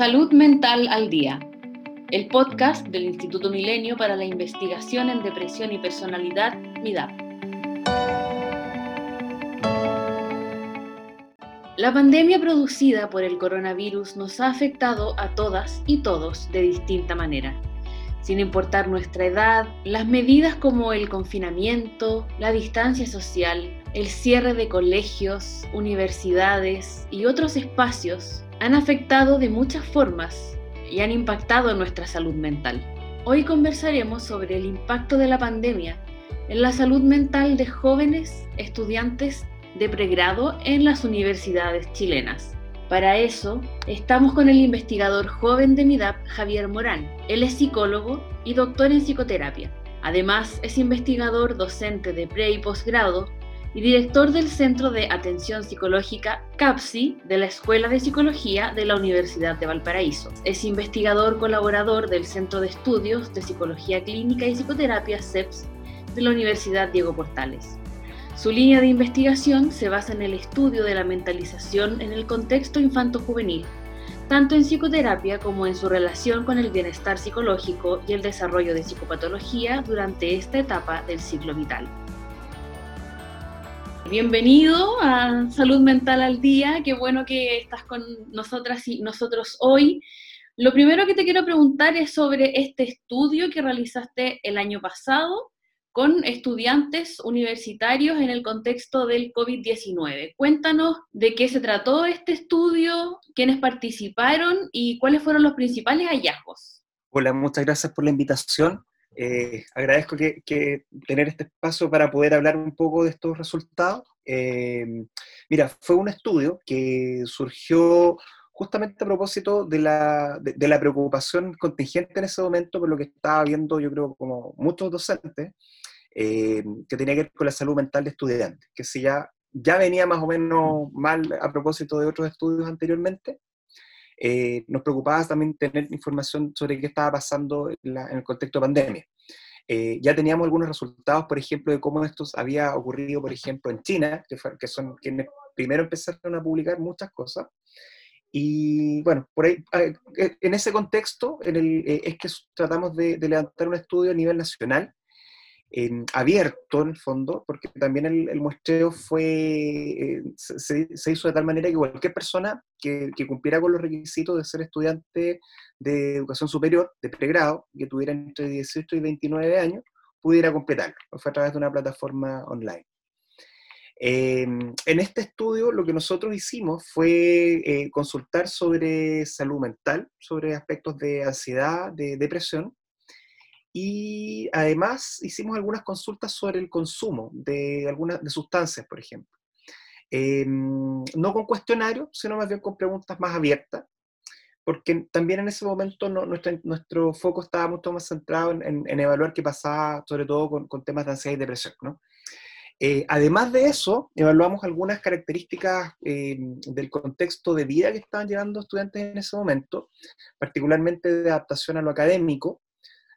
Salud Mental al Día, el podcast del Instituto Milenio para la Investigación en Depresión y Personalidad, MIDAP. La pandemia producida por el coronavirus nos ha afectado a todas y todos de distinta manera. Sin importar nuestra edad, las medidas como el confinamiento, la distancia social, el cierre de colegios, universidades y otros espacios han afectado de muchas formas y han impactado nuestra salud mental. Hoy conversaremos sobre el impacto de la pandemia en la salud mental de jóvenes estudiantes de pregrado en las universidades chilenas. Para eso, estamos con el investigador joven de MIDAP, Javier Morán. Él es psicólogo y doctor en psicoterapia. Además, es investigador docente de pre y posgrado y director del Centro de Atención Psicológica CAPSI de la Escuela de Psicología de la Universidad de Valparaíso. Es investigador colaborador del Centro de Estudios de Psicología Clínica y Psicoterapia CEPS de la Universidad Diego Portales. Su línea de investigación se basa en el estudio de la mentalización en el contexto infanto-juvenil, tanto en psicoterapia como en su relación con el bienestar psicológico y el desarrollo de psicopatología durante esta etapa del ciclo vital. Bienvenido a Salud Mental al Día, qué bueno que estás con nosotras y nosotros hoy. Lo primero que te quiero preguntar es sobre este estudio que realizaste el año pasado con estudiantes universitarios en el contexto del COVID-19. Cuéntanos de qué se trató este estudio, quiénes participaron y cuáles fueron los principales hallazgos. Hola, muchas gracias por la invitación. Eh, agradezco que, tener este espacio para poder hablar un poco de estos resultados. Eh, mira, fue un estudio que surgió justamente a propósito de la, de, la, preocupación contingente en ese momento por lo que estaba viendo, yo creo, como muchos docentes, eh, que tenía que ver con la salud mental de estudiantes, que si ya, ya venía más o menos mal a propósito de otros estudios anteriormente, eh, nos preocupaba también tener información sobre qué estaba pasando en, el contexto de pandemia. Eh, ya teníamos algunos resultados, por ejemplo, de cómo esto había ocurrido, por ejemplo, en China, que, son quienes primero empezaron a publicar muchas cosas. Y bueno, por ahí, eh, en ese contexto en el, es que tratamos de, de, levantar un estudio a nivel nacional abierto en el fondo, porque también el, muestreo fue, eh, se, hizo de tal manera que cualquier persona que, cumpliera con los requisitos de ser estudiante de educación superior, de pregrado, que tuviera entre 18 y 29 años, pudiera completarlo. Fue a través de una plataforma online. en este estudio lo que nosotros hicimos fue eh, consultar sobre salud mental, sobre aspectos de ansiedad, de depresión, y además hicimos algunas consultas sobre el consumo de algunas de sustancias, por ejemplo. Em, no con cuestionarios, sino más bien con preguntas más abiertas, porque también en ese momento nuestro, nuestro, foco estaba mucho más centrado en, evaluar qué pasaba, sobre todo con, temas de ansiedad y depresión. ¿no? Eh, además de eso, evaluamos algunas características em, del contexto de vida que estaban llevando estudiantes en ese momento, particularmente de adaptación a lo académico,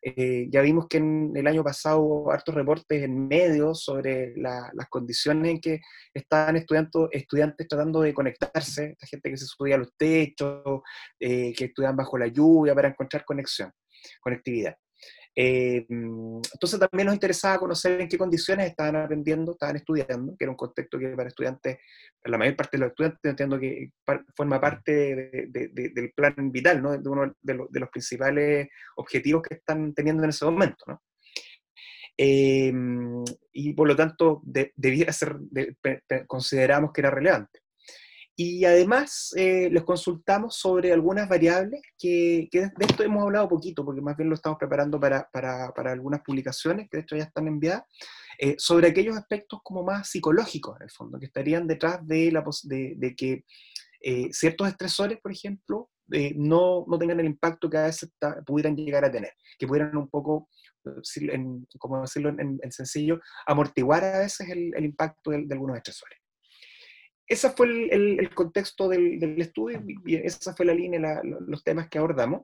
eh, ya vimos que en el año pasado hubo hartos reportes en medios sobre las condiciones en que estaban estudiantes tratando de conectarse, esta gente que se subía a los techos, eh, que estudian bajo la lluvia para encontrar conexión, conectividad. Eh, entonces también nos interesaba conocer en qué condiciones estaban aprendiendo, estaban estudiando, que era un contexto que para estudiantes, para la mayor parte de los estudiantes, entiendo que forma parte del plan vital, de uno de, los principales objetivos que están teniendo en ese momento. ¿no? Eh, y por lo tanto, debía ser, consideramos que era relevante. Y además eh, les consultamos sobre algunas variables que, de esto hemos hablado poquito, porque más bien lo estamos preparando para, para, para algunas publicaciones que de hecho ya están enviadas, eh, sobre aquellos aspectos como más psicológicos en el fondo, que estarían detrás de, la, de, de que eh, ciertos estresores, por ejemplo, no, no, tengan el impacto que a veces pudieran llegar a tener, que pudieran un poco, como decirlo en, sencillo, amortiguar a veces el, el impacto de algunos estresores ese fue el, contexto del, estudio y esa fue la línea, los temas que abordamos.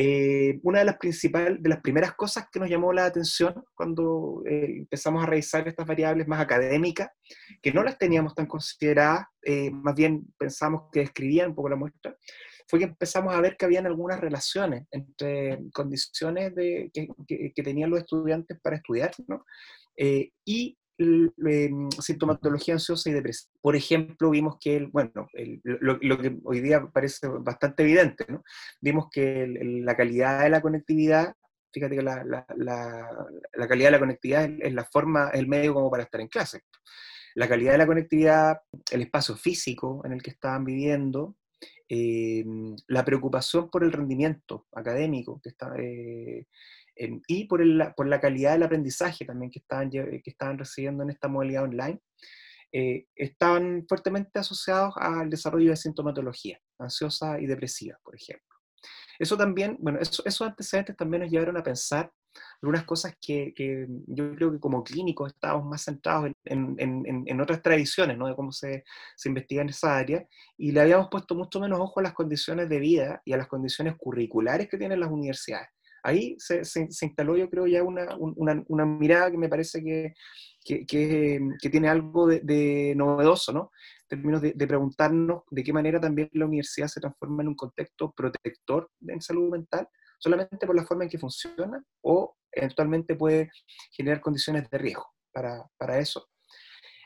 Eh, una de las principales, de las primeras cosas que nos llamó la atención cuando eh, empezamos a revisar estas variables más académicas, que no las teníamos tan consideradas, eh, más bien pensamos que describían un poco la muestra, fue que empezamos a ver que habían algunas relaciones entre condiciones de, que, tenían los estudiantes para estudiar ¿no? Eh, y em, sintomatología ansiosa y depresiva. Por ejemplo, vimos que, bueno, lo, que hoy día parece bastante evidente, ¿no? vimos que la calidad de la conectividad fíjate que la, calidad de la conectividad es, la forma, el medio como para estar en clase. La calidad de la conectividad, el espacio físico en el que estaban viviendo, eh, la preocupación por el rendimiento académico que está, eh, y por, la calidad del aprendizaje también que estaban, que estaban recibiendo en esta modalidad online, eh, estaban fuertemente asociados al desarrollo de sintomatología ansiosa y depresiva, por ejemplo. Eso también, bueno, esos antecedentes también nos llevaron a pensar algunas cosas que, yo creo que como clínicos estábamos más centrados en, otras tradiciones, ¿no? De cómo se, se, investiga en esa área, y le habíamos puesto mucho menos ojo a las condiciones de vida y a las condiciones curriculares que tienen las universidades. Ahí se, instaló, yo creo, ya una, una, mirada que me parece que, que, que tiene algo de, novedoso, ¿no? términos de, preguntarnos de qué manera también la universidad se transforma en un contexto protector en salud mental, solamente por la forma en que funciona o eventualmente puede generar condiciones de riesgo para, para eso.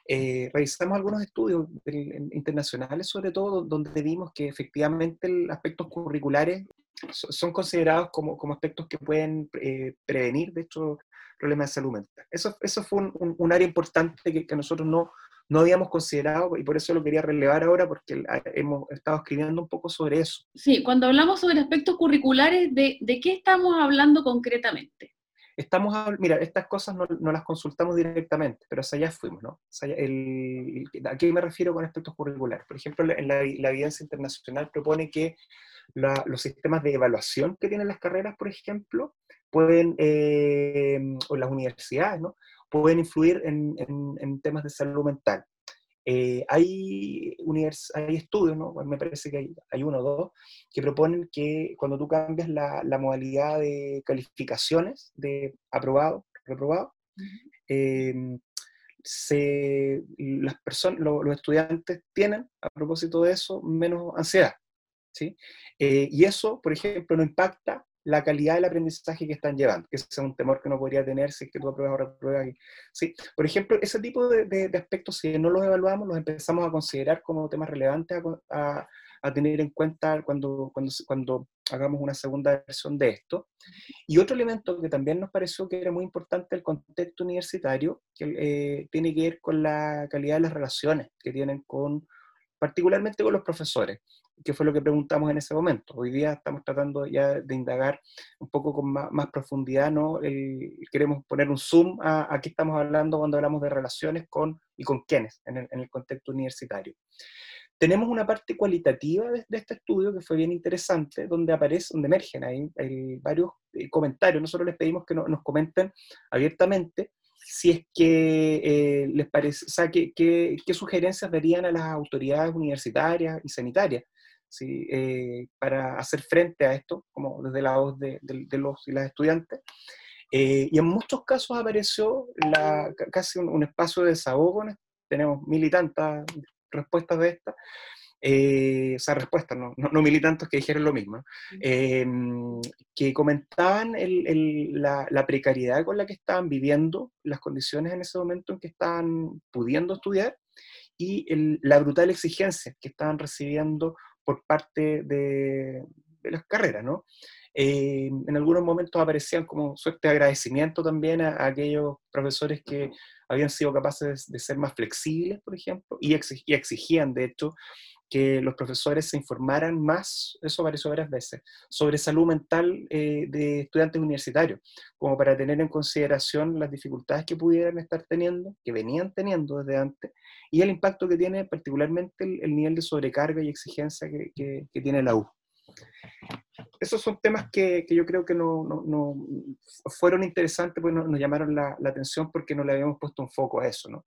Eh, revisamos algunos estudios internacionales, sobre todo, donde vimos que efectivamente los aspectos curriculares son considerados como, como aspectos que pueden eh, prevenir, de hecho, problemas de salud mental. Eso, eso fue un, un, área importante que, que, nosotros no, no habíamos considerado y por eso lo quería relevar ahora porque hemos estado escribiendo un poco sobre eso. Sí, cuando hablamos sobre aspectos curriculares, ¿de, de qué estamos hablando concretamente? Estamos, mira, estas cosas no, no, las consultamos directamente, pero hacia allá fuimos, ¿no? el, ¿A qué me refiero con aspectos curriculares? Por ejemplo, en la, la evidencia internacional propone que los sistemas de evaluación que tienen las carreras, por ejemplo, pueden, eh, o las universidades, ¿no? pueden influir en, en, temas de salud mental. Eh, hay, hay estudios, ¿no? me parece que hay, hay, uno o dos, que proponen que cuando tú cambias la, la modalidad de calificaciones de aprobado, reprobado, em, se, las personas, los estudiantes tienen, a propósito de eso, menos ansiedad. ¿Sí? Eh, y eso, por ejemplo, no impacta la calidad del aprendizaje que están llevando, que ese es un temor que uno podría tener si es que tú apruebas o repruebas. ¿sí? Por ejemplo, ese tipo de, de, aspectos, si no los evaluamos, los empezamos a considerar como temas relevantes a, a, tener en cuenta cuando, cuando, cuando hagamos una segunda versión de esto. Y otro elemento que también nos pareció que era muy importante el contexto universitario, que eh, tiene que ver con la calidad de las relaciones que tienen con, particularmente con los profesores que fue lo que preguntamos en ese momento. Hoy día estamos tratando ya de indagar un poco con más, profundidad, ¿no? queremos poner un zoom a, qué estamos hablando cuando hablamos de relaciones con y con quiénes en el, contexto universitario. Tenemos una parte cualitativa de, este estudio que fue bien interesante, donde aparece, donde emergen ahí, hay varios eh, comentarios. Nosotros les pedimos que nos comenten abiertamente si es que eh, les parece, o sea, qué, sugerencias darían a las autoridades universitarias y sanitarias ¿sí? Eh, para hacer frente a esto, como desde la voz de, los y las estudiantes. Eh, y en muchos casos apareció la, casi un, espacio de desahogo, tenemos mil y tantas respuestas de estas, eh, sea, respuestas, no, no, mil y tantos que dijeron lo mismo, que comentaban la, la, precariedad con la que estaban viviendo, las condiciones en ese momento en que estaban pudiendo estudiar y la brutal exigencia que estaban recibiendo por parte de, las carreras, ¿no? Eh, en algunos momentos aparecían como suerte de agradecimiento también a, aquellos profesores que habían sido capaces de, ser más flexibles, por ejemplo, y, exigían, de hecho, que los profesores se informaran más, eso apareció varias veces, sobre salud mental eh, de estudiantes universitarios, como para tener en consideración las dificultades que pudieran estar teniendo, que venían teniendo desde antes, y el impacto que tiene particularmente el, nivel de sobrecarga y exigencia que, que, tiene la U. Esos son temas que, que yo creo que no, no, no, fueron interesantes, pues nos, llamaron la, la, atención porque no le habíamos puesto un foco a eso. ¿no?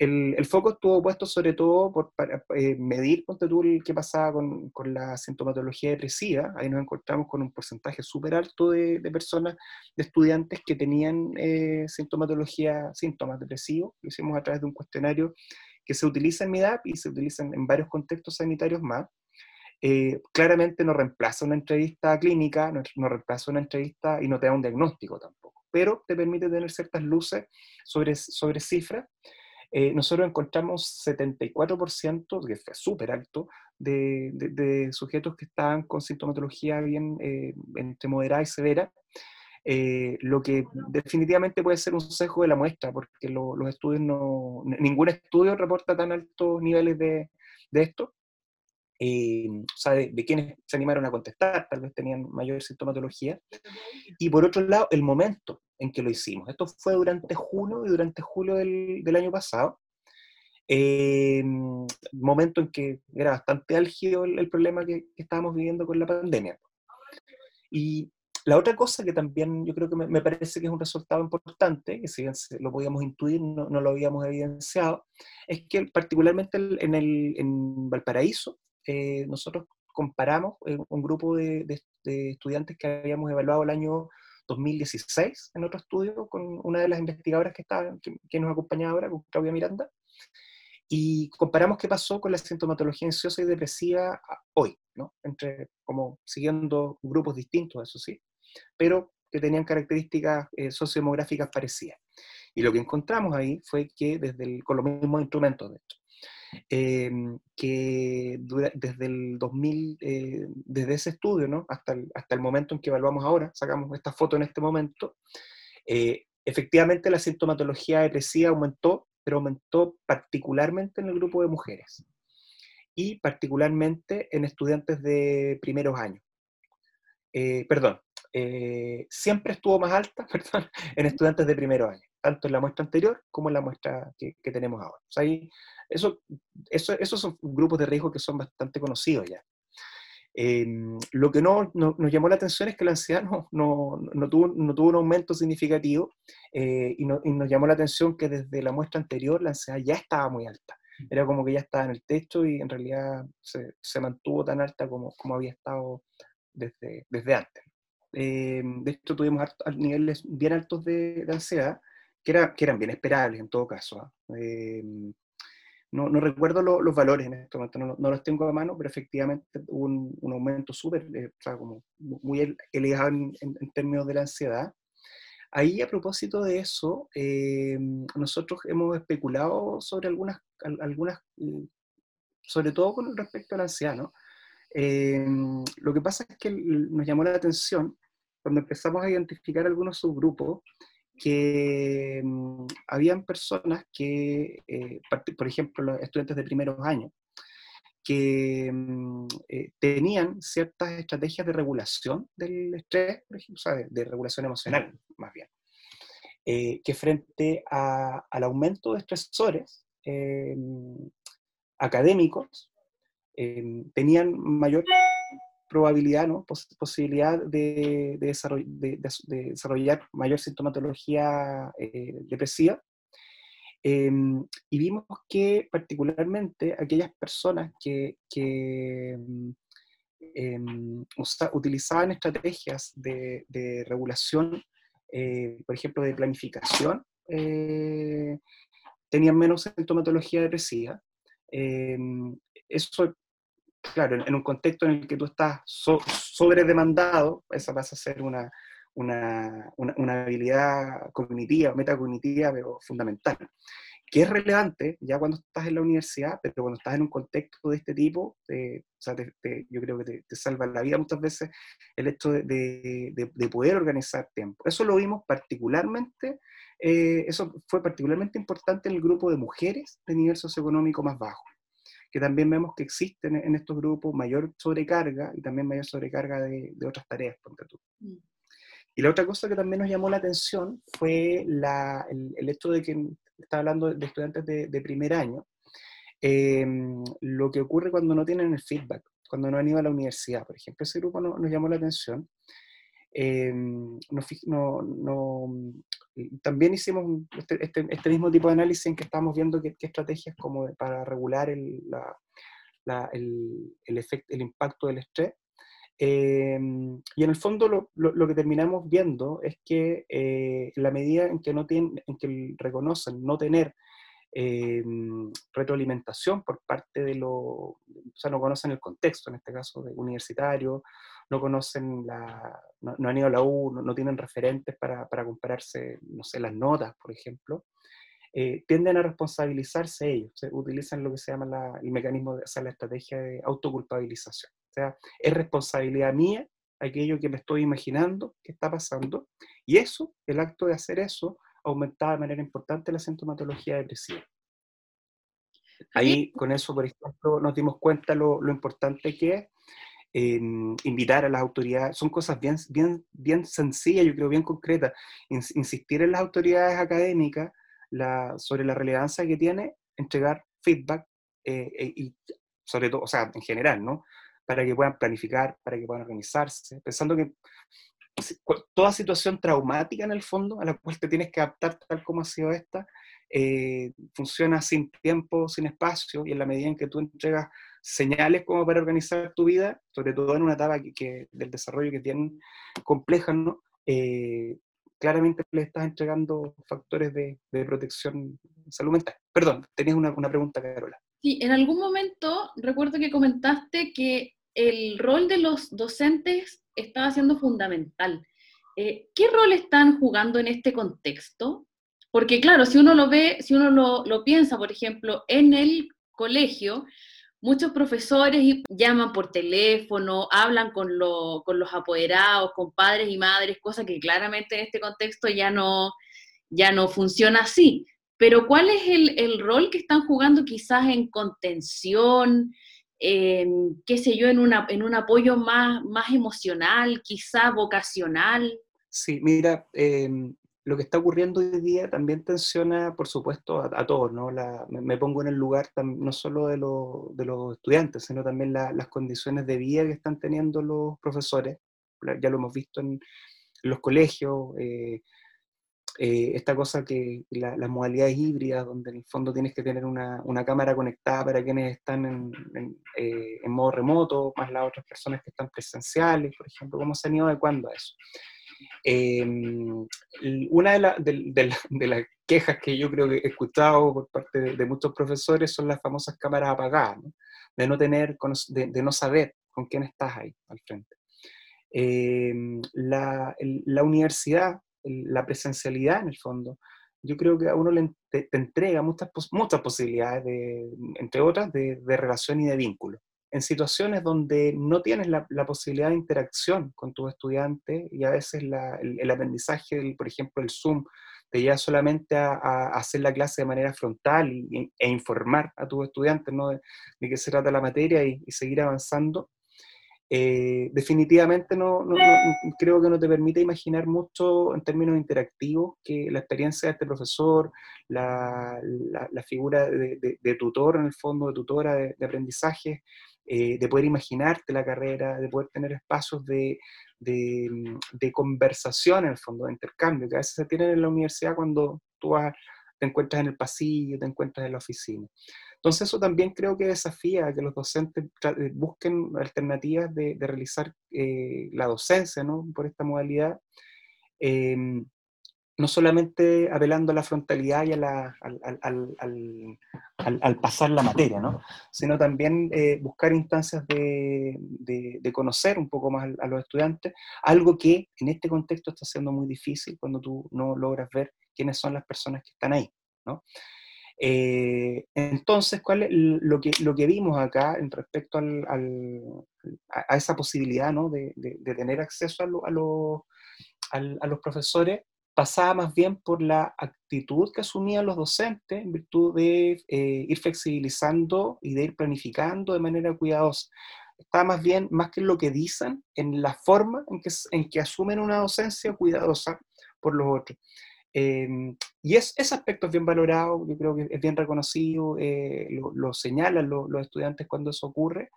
El, foco estuvo puesto sobre todo por, para eh, medir qué pasaba con, con, la sintomatología depresiva. Ahí nos encontramos con un porcentaje súper alto de, de, personas, de estudiantes que tenían eh, sintomatología, síntomas depresivos. Lo hicimos a través de un cuestionario que se utiliza en MIDAP y se utiliza en, varios contextos sanitarios más. eh, claramente no reemplaza una entrevista clínica, no, reemplaza una entrevista y no te da un diagnóstico tampoco, pero te permite tener ciertas luces sobre, sobre cifras. Eh, nosotros encontramos 74%, que fue súper alto, de, de, sujetos que estaban con sintomatología bien eh, entre moderada y severa, lo que definitivamente puede ser un sesgo de la muestra, porque los estudios no, ningún estudio reporta tan altos niveles de, de esto. Eh, o sea, de, quienes se animaron a contestar, tal vez tenían mayor sintomatología. Y por otro lado, el momento en que lo hicimos. Esto fue durante junio y durante julio del, del año pasado. Eh, momento en que era bastante álgido el, problema que, estábamos viviendo con la pandemia. Y la otra cosa que también yo creo que me, parece que es un resultado importante, que si bien lo podíamos intuir, no, no lo habíamos evidenciado, es que particularmente en, el, en Valparaíso, eh, nosotros comparamos eh, un grupo de, estudiantes que habíamos evaluado el año 2016 en otro estudio con una de las investigadoras que, está, que, nos acompaña ahora, con Claudia Miranda, y comparamos qué pasó con la sintomatología ansiosa y depresiva hoy, ¿no? Entre, como siguiendo grupos distintos, eso sí, pero que tenían características eh, sociodemográficas parecidas. Y lo que encontramos ahí fue que desde el, con los mismos instrumentos, de hecho, Em, que desde el 2000, eh, desde ese estudio, ¿no? hasta, el, hasta el momento en que evaluamos ahora, sacamos esta foto en este momento, eh, efectivamente la sintomatología depresiva aumentó, pero aumentó particularmente en el grupo de mujeres y particularmente en estudiantes de primeros años. Eh, perdón, siempre estuvo más alta perdón, en estudiantes de primeros años, tanto en la muestra anterior como en la muestra que, que tenemos ahora. O sea, ahí eso, eso, esos son grupos de riesgo que son bastante conocidos ya. Em, lo que no, nos llamó la atención es que la ansiedad no, no, tuvo, no tuvo, un aumento significativo eh, y, nos llamó la atención que desde la muestra anterior la ansiedad ya estaba muy alta. Era como que ya estaba en el techo y en realidad se, se mantuvo tan alta como, como había estado desde, desde antes. Em, de hecho, tuvimos niveles bien altos de, ansiedad, que, era, que eran bien esperables en todo caso. ¿ah? Em, no, recuerdo los valores en este momento, no, los tengo a mano, pero efectivamente hubo un, un aumento súper, eh, o muy elevado en, términos de la ansiedad. Ahí, a propósito de eso, eh, nosotros hemos especulado sobre algunas, algunas, mm, sobre todo con respecto a la. Eh, lo que pasa es que nos llamó la atención cuando empezamos a identificar algunos subgrupos que mm, habían personas que, eh, por ejemplo, los estudiantes de primeros años, que mm, eh, tenían ciertas estrategias de regulación del estrés, por ejemplo, o sea, de, regulación emocional, más bien, eh, que frente al aumento de estresores académicos, tenían mayor probabilidad, posibilidad de, desarrollar mayor sintomatología eh, depresiva. Em, y vimos que particularmente aquellas personas que, em, utilizaban estrategias de, regulación, eh, por ejemplo, de planificación, eh, tenían menos sintomatología depresiva. Em, eso claro, en, un contexto en el que tú estás sobredemandado, esa pasa a ser una, una, una, habilidad cognitiva, metacognitiva, pero fundamental, que es relevante ya cuando estás en la universidad, pero cuando estás en un contexto de este tipo, o sea, yo creo que te, salva la vida muchas veces el hecho de, de, de poder organizar tiempo. Eso lo vimos particularmente, eh, eso fue particularmente importante en el grupo de mujeres de nivel socioeconómico más bajo que también vemos que existen en estos grupos mayor sobrecarga y también mayor sobrecarga de, otras tareas, mm. Y la otra cosa que también nos llamó la atención fue la, el, hecho de que está hablando de estudiantes de, primer año, em, lo que ocurre cuando no tienen el feedback, cuando no han ido a la universidad, por ejemplo. Ese grupo nos llamó la atención. Em, no, también hicimos este, este, este, mismo tipo de análisis en que estamos viendo qué, estrategias como para regular el, la, el, el, efecto, el impacto del estrés. Em, y en el fondo lo, lo, que terminamos viendo es que eh, la medida en que, no tienen, en que reconocen no tener em, retroalimentación por parte de, lo, sea, no conocen el contexto, en este caso, de universitario, no conocen la, no, han ido a la U, no, tienen referentes para, para, compararse, no sé, las notas, por ejemplo, eh, tienden a responsabilizarse ellos, utilizan lo que se llama el mecanismo, de, o sea, la estrategia de autoculpabilización. O sea, es responsabilidad mía aquello que me estoy imaginando que está pasando, y eso, el acto de hacer eso, aumentaba de manera importante la sintomatología depresiva. Ahí, con eso, por ejemplo, nos dimos cuenta lo, lo importante que es invitar a las autoridades, son cosas bien, bien, bien sencillas, yo creo, bien concretas, insistir en las autoridades académicas sobre la relevancia que tiene entregar feedback eh, eh, y sobre todo, o sea, en general, ¿no? Para que puedan planificar, para que puedan organizarse, pensando que toda situación traumática en el fondo a la cual te tienes que adaptar tal como ha sido esta, eh, funciona sin tiempo, sin espacio, y en la medida en que tú entregas señales como para organizar tu vida, sobre todo en una etapa que, del desarrollo que tienen compleja, ¿no? Eh, claramente le estás entregando factores de, de protección salud mental. Perdón, tenías una, una pregunta, Carola. Sí, en algún momento recuerdo que comentaste que el rol de los docentes estaba siendo fundamental. Eh, ¿Qué rol están jugando en este contexto? Porque claro, si uno lo ve, si uno lo, lo piensa, por ejemplo, en el colegio, muchos profesores llaman por teléfono, hablan con, con, los apoderados, con padres y madres, cosa que claramente en este contexto ya no, ya no funciona así. Pero ¿cuál es el, el rol que están jugando quizás en contención, en, qué sé yo, en, una, en un apoyo más, más emocional, quizás vocacional? Sí, mira, em, lo que está ocurriendo hoy día también tensiona, por supuesto, a, todos, ¿no? me, pongo en el lugar no solo de, de los estudiantes, sino también las condiciones de vida que están teniendo los profesores. Ya lo hemos visto en, los colegios, eh, eh, esta cosa que las modalidades híbridas, donde en el fondo tienes que tener una, una cámara conectada para quienes están en, en, eh, en, modo remoto, más las otras personas que están presenciales, por ejemplo, ¿cómo se han ido adecuando a eso? Em, una de, las quejas que yo creo que he escuchado por parte de, muchos profesores son las famosas cámaras apagadas, de no tener, de, no saber con quién estás ahí al frente. Em, la, universidad, la presencialidad en el fondo, yo creo que a uno le te, entrega muchas, muchas posibilidades, de, entre otras, de relación y de vínculo en situaciones donde no tienes la, posibilidad de interacción con tus estudiantes y a veces el, aprendizaje, por ejemplo, el Zoom, te lleva solamente a, hacer la clase de manera frontal e informar a tus estudiantes ¿no? de, qué se trata la materia y, seguir avanzando, eh, definitivamente no, creo que no te permite imaginar mucho en términos interactivos que la experiencia de este profesor, la, figura de, tutor en el fondo, de tutora de, aprendizaje, eh, de poder imaginarte la carrera, de poder tener espacios de, de, conversación en el fondo, de intercambio, que a veces se tienen en la universidad cuando tú te encuentras en el pasillo, te encuentras en la oficina. Entonces eso también creo que desafía a que los docentes eh, busquen alternativas de, realizar eh, la docencia ¿no? por esta modalidad. Em, no solamente apelando a la frontalidad y al, pasar la materia, ¿no? sino también eh, buscar instancias de, conocer un poco más a, los estudiantes, algo que en este contexto está siendo muy difícil cuando tú no logras ver quiénes son las personas que están ahí. ¿no? Eh, entonces, ¿cuál es lo, que, lo que vimos acá en respecto a esa posibilidad ¿no? de, tener acceso a, a los profesores? Pasaba más bien por la actitud que asumían los docentes en virtud de eh, ir flexibilizando y de ir planificando de manera cuidadosa. Estaba más bien, más que en lo que dicen, en la forma en que, en que asumen una docencia cuidadosa por los otros. Em, y es, ese aspecto es bien valorado, yo creo que es bien reconocido, eh, lo, señalan los estudiantes cuando eso ocurre.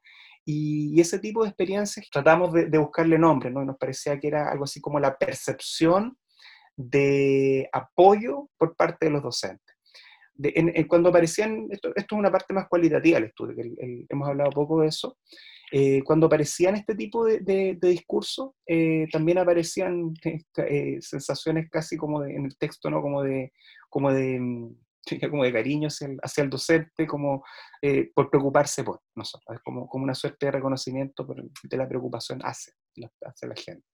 Y, ese tipo de experiencias tratamos de, de buscarle nombre, ¿no? nos parecía que era algo así como la percepción de apoyo por parte de los docentes. cuando aparecían, esto, es una parte más cualitativa del estudio, hemos hablado poco de eso, eh, cuando aparecían este tipo de, de, discursos, eh, también aparecían eh, sensaciones casi como en el texto, ¿no? Como de, como de, como de cariño hacia el, docente, como eh, por preocuparse por nosotros, como, como una suerte de reconocimiento de la preocupación hacia, hacia la gente.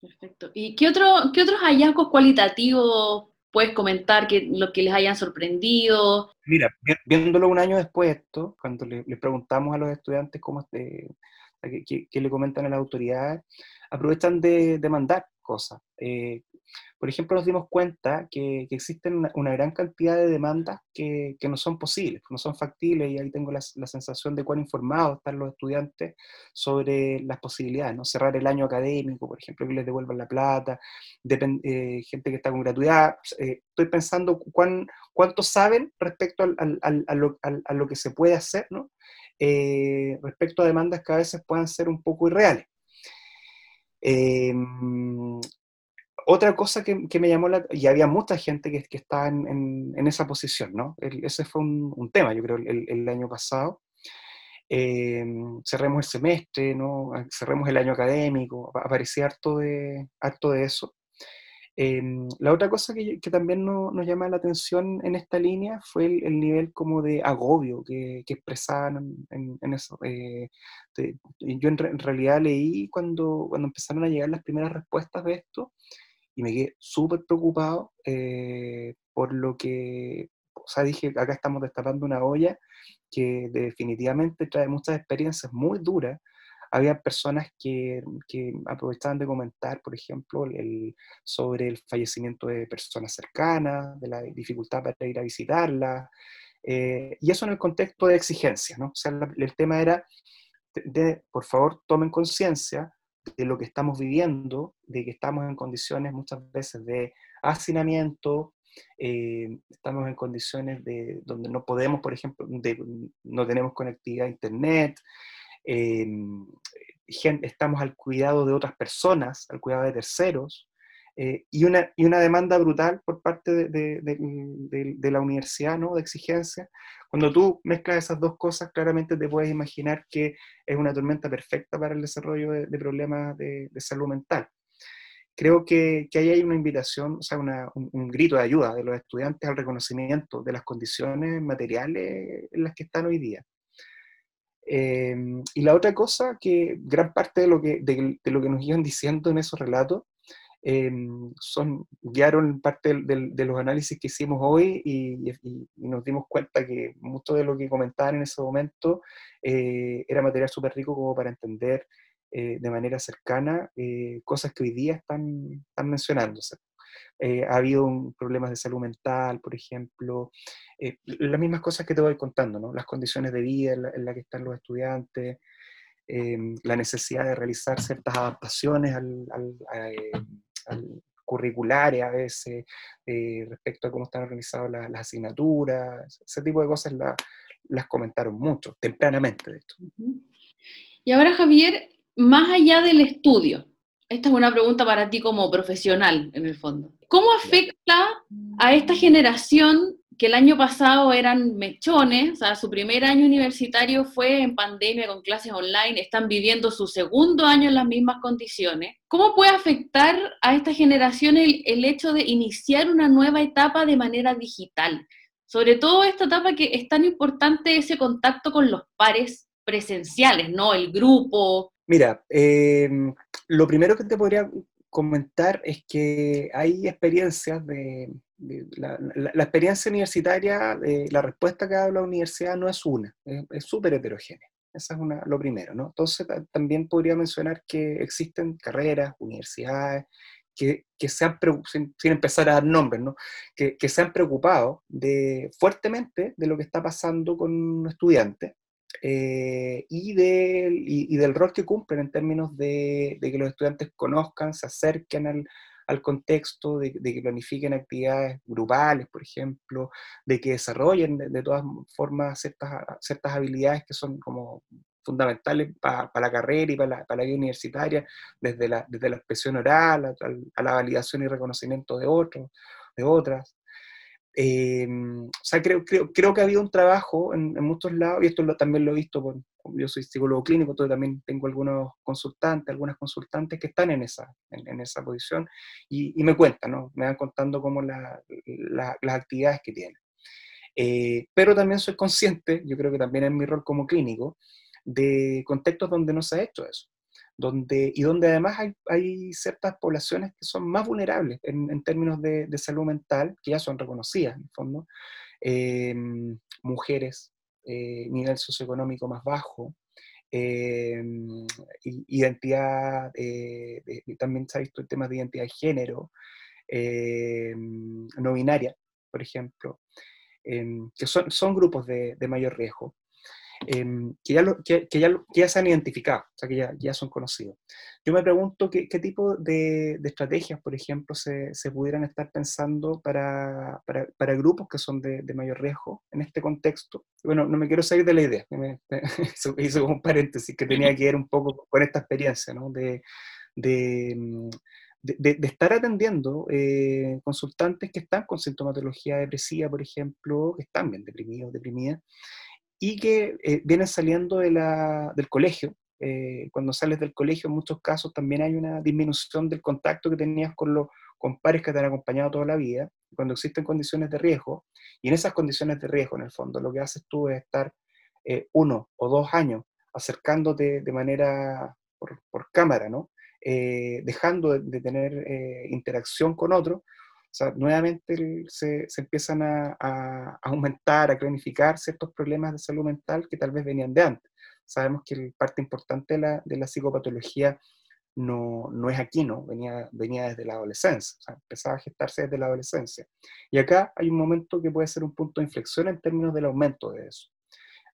Perfecto. ¿Y qué, otro, qué otros hallazgos cualitativos puedes comentar que lo que les hayan sorprendido? Mira, viéndolo un año después esto, cuando le, preguntamos a los estudiantes cómo qué, le comentan a las autoridades, aprovechan de, de mandar cosas. Eh, por ejemplo, nos dimos cuenta que, existen una, gran cantidad de demandas que, no son posibles, no son factibles, y ahí tengo la, sensación de cuán informados están los estudiantes sobre las posibilidades, ¿no? Cerrar el año académico, por ejemplo, que les devuelvan la plata, eh, gente que está con gratuidad. Eh, estoy pensando cuán, cuánto saben respecto a, lo, que se puede hacer, respecto a demandas que a veces puedan ser un poco irreales. Otra cosa que, me llamó la y había mucha gente que, que estaba en, esa posición, ¿no? ese fue un, tema, yo creo, el, año pasado. Eh, cerremos el semestre, ¿no? cerremos el año académico, aparecía harto de, harto de eso. Eh, la otra cosa que, también nos llama la atención en esta línea fue el, nivel como de agobio que, expresaban en, eso. Eh, yo en, realidad leí cuando, cuando empezaron a llegar las primeras respuestas de esto, y me quedé súper preocupado eh, por lo que, o sea, dije, acá estamos destapando una olla que definitivamente trae muchas experiencias muy duras. Había personas que, que aprovechaban de comentar, por ejemplo, sobre el fallecimiento de personas cercanas, de la dificultad para ir a visitarlas, eh, y eso en el contexto de exigencia, ¿no? O sea, el tema era, por favor, tomen conciencia de lo que estamos viviendo, de que estamos en condiciones muchas veces de hacinamiento, eh, estamos en condiciones de donde no podemos, por ejemplo, no tenemos conectividad a Internet, eh, estamos al cuidado de otras personas, al cuidado de terceros, eh, y, una, y una demanda brutal por parte de, de, la universidad, ¿no? de exigencia. Cuando tú mezclas esas dos cosas, claramente te puedes imaginar que es una tormenta perfecta para el desarrollo de, problemas de, salud mental. Creo que, que, ahí hay una invitación, o sea, un, grito de ayuda de los estudiantes al reconocimiento de las condiciones materiales en las que están hoy día. Eh, y la otra cosa, que gran parte de lo que, de, lo que nos iban diciendo en esos relatos Em, son, guiaron parte de los análisis que hicimos hoy y, nos dimos cuenta que mucho de lo que comentaban en ese momento eh, era material súper rico como para entender eh, de manera cercana eh, cosas que hoy día están, están mencionándose. Ha habido problemas de salud mental, por ejemplo, las mismas cosas que te voy contando, ¿no? las condiciones de vida en las que están los estudiantes, em, la necesidad de realizar ciertas adaptaciones al, curriculares a veces, eh, respecto a cómo están organizadas las, asignaturas, ese tipo de cosas las comentaron mucho, tempranamente esto. Y ahora, Javier, más allá del estudio, esta es una pregunta para ti como profesional, en el fondo. ¿Cómo afecta a esta generación que el año pasado eran mechones, o sea, su primer año universitario fue en pandemia con clases online, están viviendo su segundo año en las mismas condiciones. ¿Cómo puede afectar a esta generación el, el hecho de iniciar una nueva etapa de manera digital? Sobre todo esta etapa que es tan importante ese contacto con los pares presenciales, ¿no? El grupo. Mira, eh, lo primero que te podría comentar es que hay experiencias de, la, experiencia universitaria, la respuesta que da la universidad no es una, es súper heterogénea. Esa es una, lo primero, ¿no? Entonces también podría mencionar que existen carreras, universidades, que, que se han, sin, sin, empezar a dar nombres, ¿no? que, que se han preocupado de, fuertemente de lo que está pasando con estudiantes eh, y, del, y, del rol que cumplen en términos de, de, que los estudiantes conozcan, se acerquen al, al contexto, de, de, que planifiquen actividades grupales, por ejemplo, de que desarrollen de, todas formas ciertas, ciertas habilidades que son como fundamentales para la carrera y para la, para la, vida universitaria, desde la, desde la expresión oral a, a, la validación y reconocimiento de otros, de otras. Eh, o sea, creo, creo, creo, que ha habido un trabajo en, muchos lados, y esto también lo he visto, yo soy psicólogo clínico, entonces también tengo algunos consultantes, algunas consultantes que están en esa, en, esa posición y, me cuentan, ¿no? me van contando cómo la, las actividades que tienen. Eh, pero también soy consciente, yo creo que también es mi rol como clínico, de contextos donde no se ha hecho eso donde, y donde además hay, hay, ciertas poblaciones que son más vulnerables en, términos de, salud mental, que ya son reconocidas en el fondo, eh, mujeres, eh, nivel socioeconómico más bajo, eh, identidad, también se ha visto el tema de identidad de género, no binaria, por ejemplo, que son, son grupos de mayor riesgo. Em, que, ya que, ya, ya, se han identificado, o sea, que ya, ya son conocidos. Yo me pregunto qué, qué tipo de, de, estrategias, por ejemplo, se, se pudieran estar pensando para, para, para grupos que son de, de, mayor riesgo en este contexto. Bueno, no me quiero salir de la idea, me, hice un paréntesis que tenía que ver un poco con esta experiencia, ¿no? De, de, de, estar atendiendo eh, consultantes que están con sintomatología depresiva, por ejemplo, que están bien deprimidos, deprimidas, y que eh, vienen saliendo del colegio. Eh, cuando sales del colegio, en muchos casos también hay una disminución del contacto que tenías con los con pares que te han acompañado toda la vida, cuando existen condiciones de riesgo, y en esas condiciones de riesgo, en el fondo, lo que haces tú es estar eh, uno o dos años acercándote de manera por, por cámara, ¿no? dejando de, de tener interacción con otros, o sea, nuevamente se, se empiezan a, a, aumentar, a cronificar ciertos problemas de salud mental que tal vez venían de antes. Sabemos que parte importante de la, de la psicopatología no, no, es aquí, ¿no? Venía, venía desde la adolescencia, o sea, empezaba a gestarse desde la adolescencia. Y acá hay un momento que puede ser un punto de inflexión en términos del aumento de eso.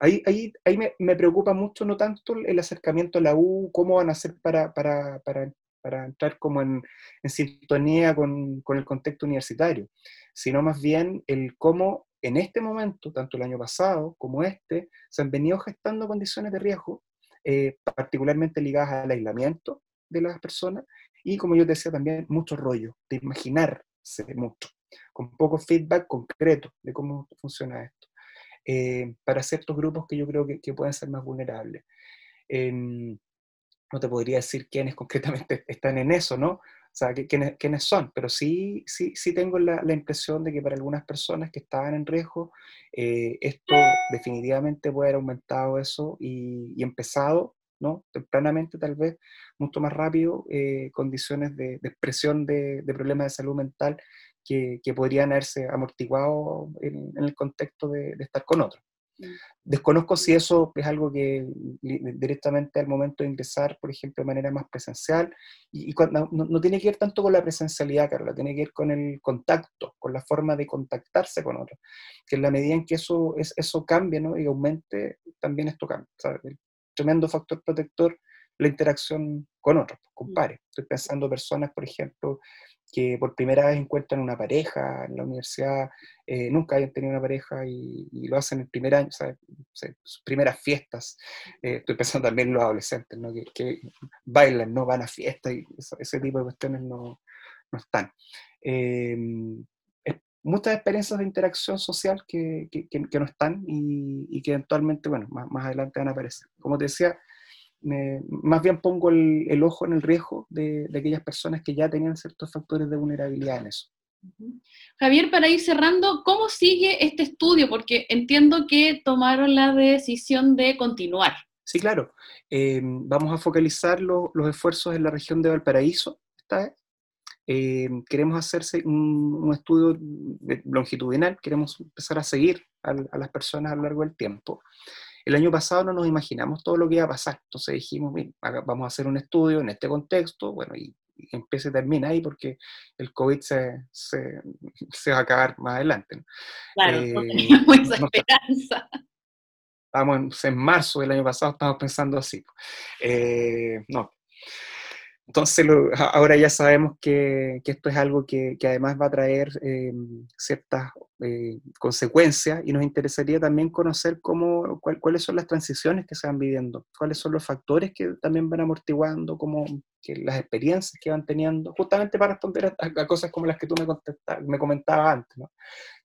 Ahí, ahí, ahí me, me, preocupa mucho no tanto el acercamiento a la U, cómo van a hacer para, para, para para entrar como en, en sintonía con, con, el contexto universitario, sino más bien el cómo en este momento, tanto el año pasado como este, se han venido gestando condiciones de riesgo, eh, particularmente ligadas al aislamiento de las personas y, como yo decía también, mucho rollo, de imaginarse mucho, con poco feedback concreto de cómo funciona esto, eh, para ciertos grupos que yo creo que, que pueden ser más vulnerables. Eh, no te podría decir quiénes concretamente están en eso, ¿no? O sea, quiénes, quiénes son, pero sí, sí, sí tengo la, impresión de que para algunas personas que estaban en riesgo, eh, esto definitivamente puede haber aumentado eso y, empezado, ¿no? Tempranamente tal vez, mucho más rápido, eh, condiciones de, expresión de, problemas de salud mental que, que podrían haberse amortiguado en, el contexto de estar con otros. Desconozco si eso es algo que directamente al momento de empezar, por ejemplo, de manera más presencial, y, y cuando, no, no, tiene que ver tanto con la presencialidad, Carla, tiene que ver con el contacto, con la forma de contactarse con otros, que en la medida en que eso, es, eso cambie ¿no? y aumente, también esto cambia. ¿sabes? El tremendo factor protector, la interacción con otros, con pares. Estoy pensando personas, por ejemplo, que por primera vez encuentran una pareja en la universidad, eh, nunca hayan tenido una pareja y, y, lo hacen el primer año, ¿sabes? sus primeras fiestas. Eh, estoy pensando también en los adolescentes, ¿no? que, que, bailan, no van a fiestas y eso, ese tipo de cuestiones no, no están. Eh, muchas experiencias de interacción social que, que, que no están y, y, que eventualmente, bueno, más, más adelante van a aparecer. Como te decía, me, más bien pongo el, el, ojo en el riesgo de, de, aquellas personas que ya tenían ciertos factores de vulnerabilidad en eso. Javier, para ir cerrando, ¿cómo sigue este estudio? Porque entiendo que tomaron la decisión de continuar. Sí, claro. Eh, vamos a focalizar lo, los esfuerzos en la región de Valparaíso esta vez. Eh, queremos hacerse un, un, estudio longitudinal, queremos empezar a seguir a, a las personas a lo largo del tiempo. El año pasado no nos imaginamos todo lo que iba a pasar, entonces dijimos, vamos a hacer un estudio en este contexto, bueno, y, y empieza y termina ahí porque el COVID se, se, se va a acabar más adelante. ¿no? Claro, eh, no teníamos esa no, esperanza. Estábamos en, en, marzo del año pasado, estábamos pensando así. Eh, no, entonces, lo, ahora ya sabemos que, que, esto es algo que, que además va a traer eh, ciertas eh, consecuencias y nos interesaría también conocer cómo, cuál, cuáles son las transiciones que se van viviendo, cuáles son los factores que también van amortiguando, como que las experiencias que van teniendo, justamente para responder a, a cosas como las que tú me, me comentabas antes. ¿no?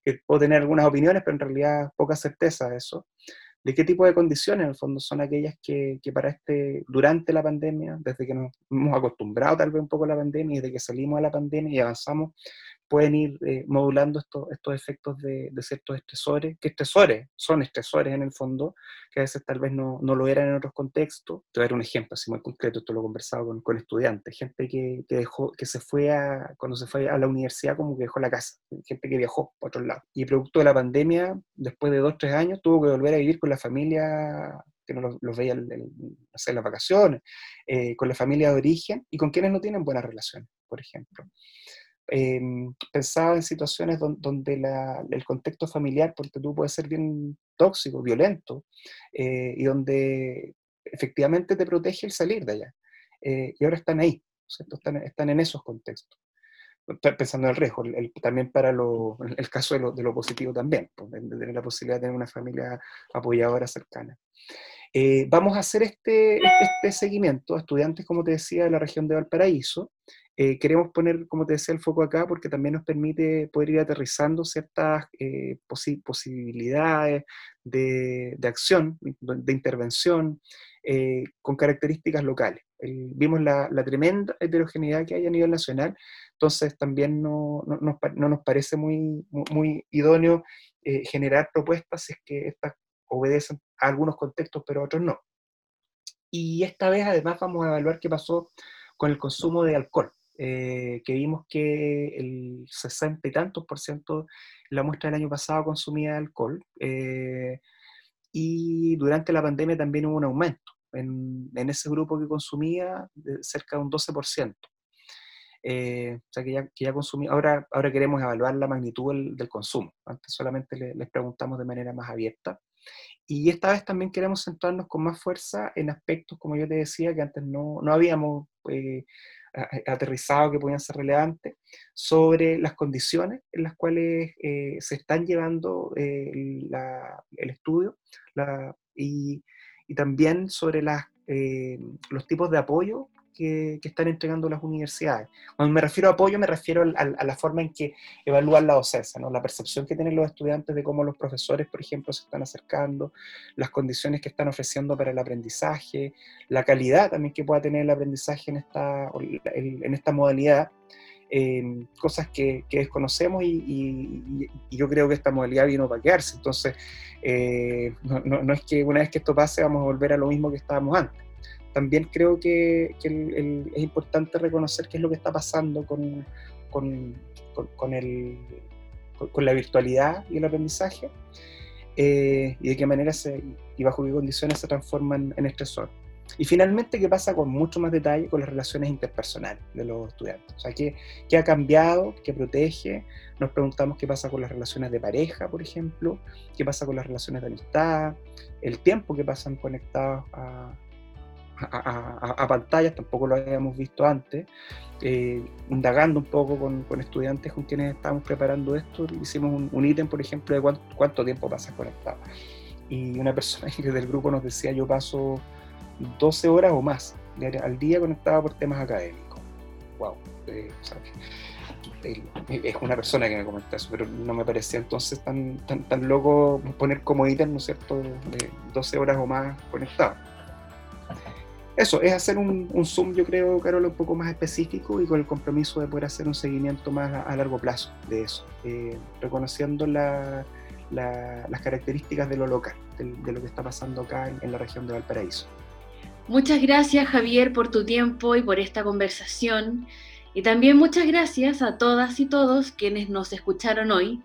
que puedo tener algunas opiniones, pero en realidad poca certeza de eso, de qué tipo de condiciones en el fondo son aquellas que, que, para este, durante la pandemia, desde que nos hemos acostumbrado tal vez un poco a la pandemia desde que salimos de la pandemia y avanzamos, pueden ir eh, modulando estos, estos efectos de, ciertos estresores, que estresores son estresores en el fondo, que a veces tal vez no, no, lo eran en otros contextos. Te voy a dar un ejemplo así muy concreto, esto lo he conversado con, estudiantes, gente que, que, dejó, que se fue a, cuando se fue a la universidad como que dejó la casa, gente que viajó para otro lado. Y producto de la pandemia, después de dos, tres años, tuvo que volver a vivir con la familia que no los, veía en, no sé, las vacaciones, eh, con la familia de origen y con quienes no tienen buenas relaciones, por ejemplo eh, pensaba en situaciones donde, el contexto familiar, porque tú puede ser bien tóxico, violento, eh, y donde efectivamente te protege el salir de allá. Eh, y ahora están ahí. Están, en esos contextos pensando en el riesgo, también para lo, el caso de lo, positivo también, pues, de, tener la posibilidad de tener una familia apoyadora cercana. Eh, vamos a hacer este, este, seguimiento a estudiantes, como te decía, de la región de Valparaíso. Eh, queremos poner, como te decía, el foco acá porque también nos permite poder ir aterrizando ciertas eh, posi posibilidades de, acción, de intervención, con características locales. Vimos la, tremenda heterogeneidad que hay a nivel nacional, entonces también no, no, nos, no nos, parece muy, muy, idóneo generar propuestas si es que estas obedecen a algunos contextos, pero otros no. Y esta vez además vamos a evaluar qué pasó con el consumo de alcohol, eh, que vimos que el 60 y tantos por ciento la muestra del año pasado consumía alcohol, eh, y durante la pandemia también hubo un aumento en, en ese grupo que consumía cerca de un 12%. Eh, o sea que ya, ahora, ahora queremos evaluar la magnitud del, del consumo. Antes solamente le, les preguntamos de manera más abierta. Y esta vez también queremos centrarnos con más fuerza en aspectos, como yo te decía, que antes no, no habíamos eh, aterrizado que podían ser relevantes, sobre las condiciones en las cuales eh, se están llevando eh, el estudio y, y, también sobre las, los tipos de apoyo que, que, están entregando las universidades. Cuando me refiero a apoyo, me refiero a, a, la forma en que evalúan la docencia, ¿no? la percepción que tienen los estudiantes de cómo los profesores, por ejemplo, se están acercando, las condiciones que están ofreciendo para el aprendizaje, la calidad también que pueda tener el aprendizaje en esta, en esta modalidad. Eh, cosas que, que desconocemos y, y, y, yo creo que esta modalidad vino para quedarse. Entonces, eh, no, no, no, es que una vez que esto pase vamos a volver a lo mismo que estábamos antes también creo que, que el, el, es importante reconocer qué es lo que está pasando con, con, con, con el, con, la virtualidad y el aprendizaje eh, y de qué manera se, y bajo qué condiciones se transforman en estresor. Y finalmente, ¿qué pasa con mucho más detalle con las relaciones interpersonales de los estudiantes? O sea, ¿qué, ¿qué, ha cambiado? ¿Qué protege? Nos preguntamos qué pasa con las relaciones de pareja, por ejemplo, qué pasa con las relaciones de amistad, el tiempo que pasan conectados a, a, a, a, pantallas, tampoco lo habíamos visto antes, eh, indagando un poco con, con, estudiantes con quienes estábamos preparando esto, hicimos un, ítem, por ejemplo, de cuánto, cuánto tiempo pasas conectado. Y una persona del grupo nos decía, yo paso 12 horas o más al día conectado por temas académicos. Wow. Eh, o sea, es una persona que me comenta eso, pero no me parecía entonces tan, tan, tan loco poner como ítem, ¿no es cierto?, de 12 horas o más conectado eso, es hacer un, un, Zoom, yo creo, Carol, un poco más específico y con el compromiso de poder hacer un seguimiento más a, a largo plazo de eso, eh, reconociendo la, la, las características de lo local, de, de, lo que está pasando acá en, en la región de Valparaíso. Muchas gracias, Javier, por tu tiempo y por esta conversación. Y también muchas gracias a todas y todos quienes nos escucharon hoy.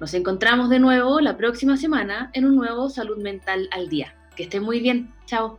Nos encontramos de nuevo la próxima semana en un nuevo Salud Mental al Día. Que estén muy bien. Chao.